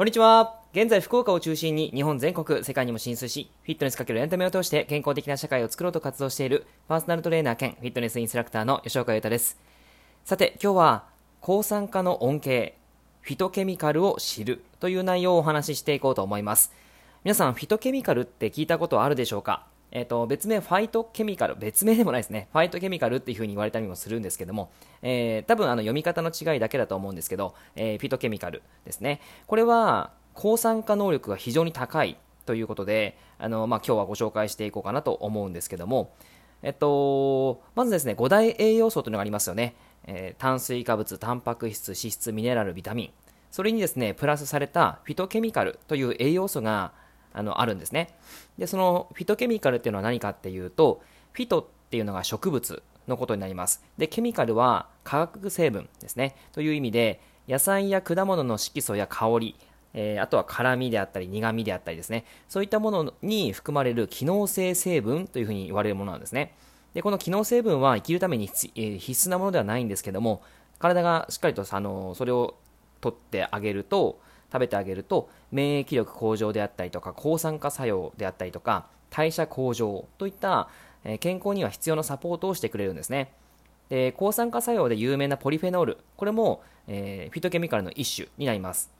こんにちは。現在、福岡を中心に日本全国、世界にも進出し、フィットネスかけるエンタメを通して健康的な社会を作ろうと活動しているパーソナルトレーナー兼フィットネスインストラクターの吉岡優太です。さて、今日は抗酸化の恩恵、フィトケミカルを知るという内容をお話ししていこうと思います。皆さん、フィトケミカルって聞いたことあるでしょうか？えっ、ー、と、別名ファイトケミカル、別名でもないですね。ファイトケミカルっていう風に言われたりもするんですけども、えー、多分あの読み方の違いだけだと思うんですけど、えー、フィトケミカルですね。これは、抗酸化能力が非常に高いということで、あの、まあ、今日はご紹介していこうかなと思うんですけども、えっと、まずですね、5大栄養素というのがありますよね。えー、炭水化物、タンパク質、脂質、ミネラル、ビタミン。それにですね、プラスされたフィトケミカルという栄養素があのあるんですね。で、そのフィトケミカルっていうのは何かっていうと、フィトっていうのが植物のことになります。で、ケミカルは化学成分ですね。という意味で、野菜や果物の色素や香り、えー、あとは辛みであったり苦みであったりですね。そういったものに含まれる機能性成分というふうに言われるものなんですね。で、この機能成分は生きるために必,、えー、必須なものではないんですけども、体がしっかりとあのそれを取ってあげると、食べてあげると免疫力向上であったりとか抗酸化作用であったりとか代謝向上といった、健康には必要なサポートをしてくれるんですね。で抗酸化作用で有名なポリフェノール。これも、えー、フィトケミカルの一種になります。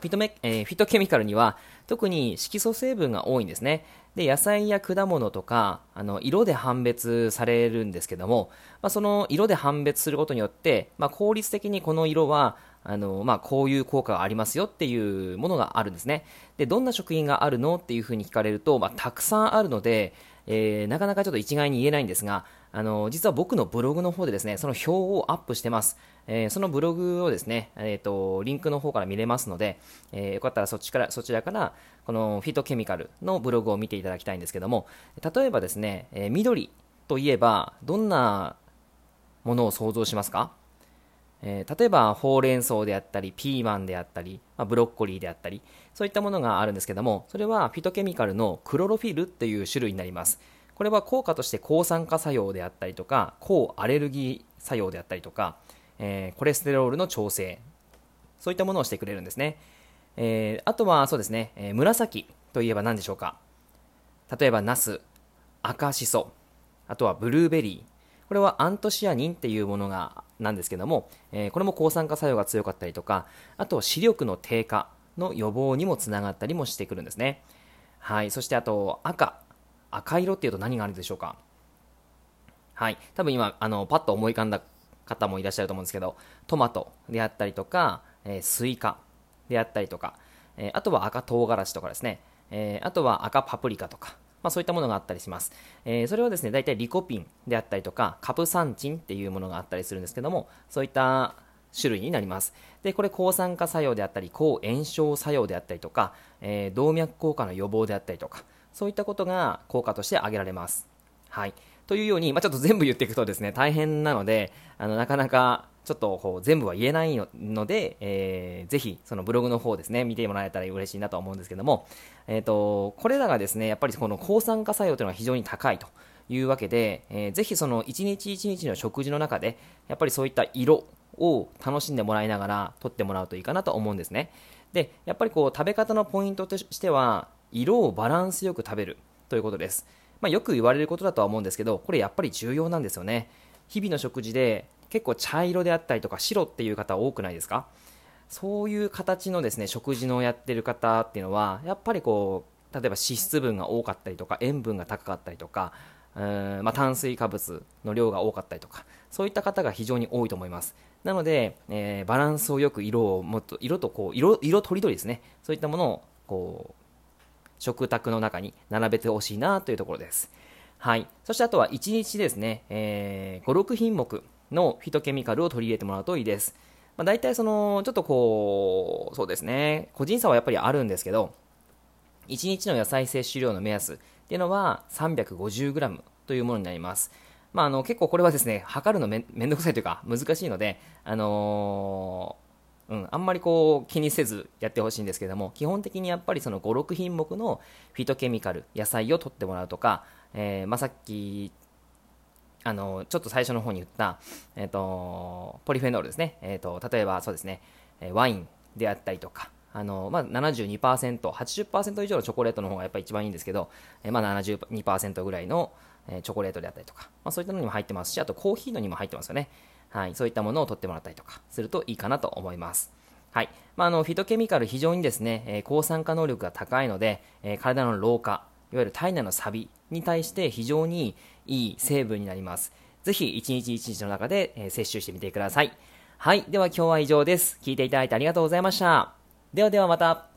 フィトメ、えー、フィトケミカルには特に色素成分が多いんですね。で野菜や果物とかあの色で判別されるんですけども、まあ、その色で判別することによって、まあ、効率的にこの色はあの、まあ、こういう効果がありますよっていうものがあるんですね。で、どんな食品があるのっていうふうに聞かれると、まあ、たくさんあるので、えー、なかなかちょっと一概に言えないんですが、あの、実は僕のブログの方でですね、その表をアップしてます。えー、そのブログをですね、えっ、ー、と、リンクの方から見れますので、えー、よかったらそっちから、そちらから、このフィトケミカルのブログを見ていただきたいんですけども、例えばですね、え緑といえば、どんなものを想像しますか？えー、例えばほうれん草であったりピーマンであったり、まあ、ブロッコリーであったりそういったものがあるんですけどもそれはフィトケミカルのクロロフィルっていう種類になります。これは効果として抗酸化作用であったりとか抗アレルギー作用であったりとか、えー、コレステロールの調整。そういったものをしてくれるんですね、えー、あとはそうですね、え紫といえば何でしょうか？例えばナス赤しそあとはブルーベリー。これはアントシアニンっていうものがなんですけども、えー、これも抗酸化作用が強かったりとか、あと視力の低下の予防にもつながったりもしてくるんですね。はい。そしてあと赤。赤色っていうと何があるでしょうか？はい。多分今、あの、パッと思い浮かんだ方もいらっしゃると思うんですけど、トマトであったりとか、えー、スイカであったりとか、えー、あとは赤唐辛子とかですね、えー、あとは赤パプリカとか、まあ、そういったものがあったりします。えー、それはですね、大体リコピンであったりとか、カプサンチンっていうものがあったりするんですけども、そういった種類になります。で、これ抗酸化作用であったり、抗炎症作用であったりとか、えー、動脈硬化の予防であったりとか、そういったことが効果として挙げられます。はい。というように、まあ、ちょっと全部言っていくとですね、大変なので、あの、なかなかちょっとこう全部は言えないので、えー、ぜひそのブログの方ですね、見てもらえたら嬉しいなと思うんですけども、えっ、ー、と、これらがですね、やっぱりこの抗酸化作用というのが非常に高いというわけで、えー、ぜひその一日一日の食事の中で、やっぱりそういった色を楽しんでもらいながら取ってもらうといいかなと思うんですね。で、やっぱりこう食べ方のポイントとしては、色をバランスよく食べるということです。まあ、よく言われることだとは思うんですけど、これやっぱり重要なんですよね。日々の食事で結構茶色であったりとか白っていう方多くないですか？そういう形のですね食事のやってる方っていうのはやっぱりこう例えば脂質分が多かったりとか塩分が高かったりとかうんまあ、炭水化物の量が多かったりとかそういった方が非常に多いと思います。なので、えー、バランスをよく色をもっと色とこう色色とりどりですね。そういったものをこう食卓の中に並べてほしいなというところです。はい。そしてあとは1日ですね、えー、56品目。のフィトケミカルを取り入れてもらうといいです。まあ、大体その、ちょっとこう、そうですね、個人差はやっぱりあるんですけど、1日の野菜摂取量の目安っていうのは 350g というものになります。まあ、あの結構これはですね、測るのめめんどくさいというか難しいので、あのー、うん、あんまりこう気にせずやってほしいんですけども、基本的にやっぱりその5、6品目のフィトケミカル、野菜を取ってもらうとか、えーまあ、さっきあの、ちょっと最初の方に言った、え、ー、と、ポリフェノールですね。え、ー、と、例えばそうですね、ワインであったりとか、あの、まあ、72%、80%以上のチョコレートの方がやっぱり一番いいんですけど、えー、まあ、72%ぐらいの、チョコレートであったりとか、まあ、そういったのにも入ってますし、あとコーヒーのにも入ってますよね。はい、そういったものを取ってもらったりとかするといいかなと思います。はい。まあ、あの、フィトケミカル非常にですね、えー、抗酸化能力が高いので、えー、体の老化、いわゆる体内のサビに対して非常にいい成分になります。ぜひ、一日一日の中で、えー、摂取してみてください。はい。では今日は以上です。聞いていただいてありがとうございました。ではではまた。